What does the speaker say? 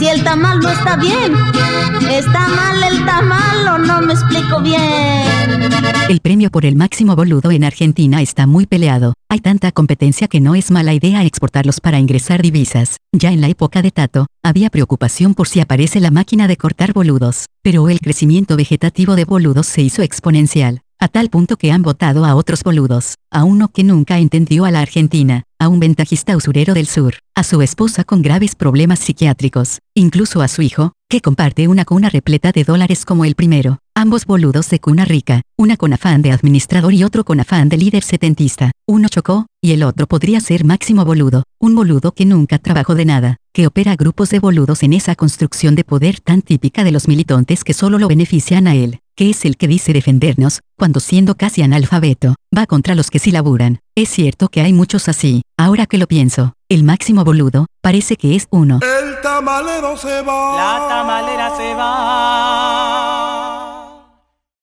Si el tamal no está bien, está mal el tamal o no me explico bien. El premio por el máximo boludo en Argentina está muy peleado. Hay tanta competencia que no es mala idea exportarlos para ingresar divisas. Ya en la época de Tato, había preocupación por si aparece la máquina de cortar boludos, pero el crecimiento vegetativo de boludos se hizo exponencial a tal punto que han votado a otros boludos, a uno que nunca entendió a la Argentina, a un ventajista usurero del sur, a su esposa con graves problemas psiquiátricos, incluso a su hijo, que comparte una cuna repleta de dólares como el primero, ambos boludos de cuna rica, una con afán de administrador y otro con afán de líder setentista, uno chocó, y el otro podría ser máximo boludo, un boludo que nunca trabajó de nada, que opera grupos de boludos en esa construcción de poder tan típica de los militantes que solo lo benefician a él que es el que dice defendernos, cuando siendo casi analfabeto, va contra los que sí laburan. Es cierto que hay muchos así, ahora que lo pienso, el máximo boludo, parece que es uno. El tamalero se va. La tamalera se va.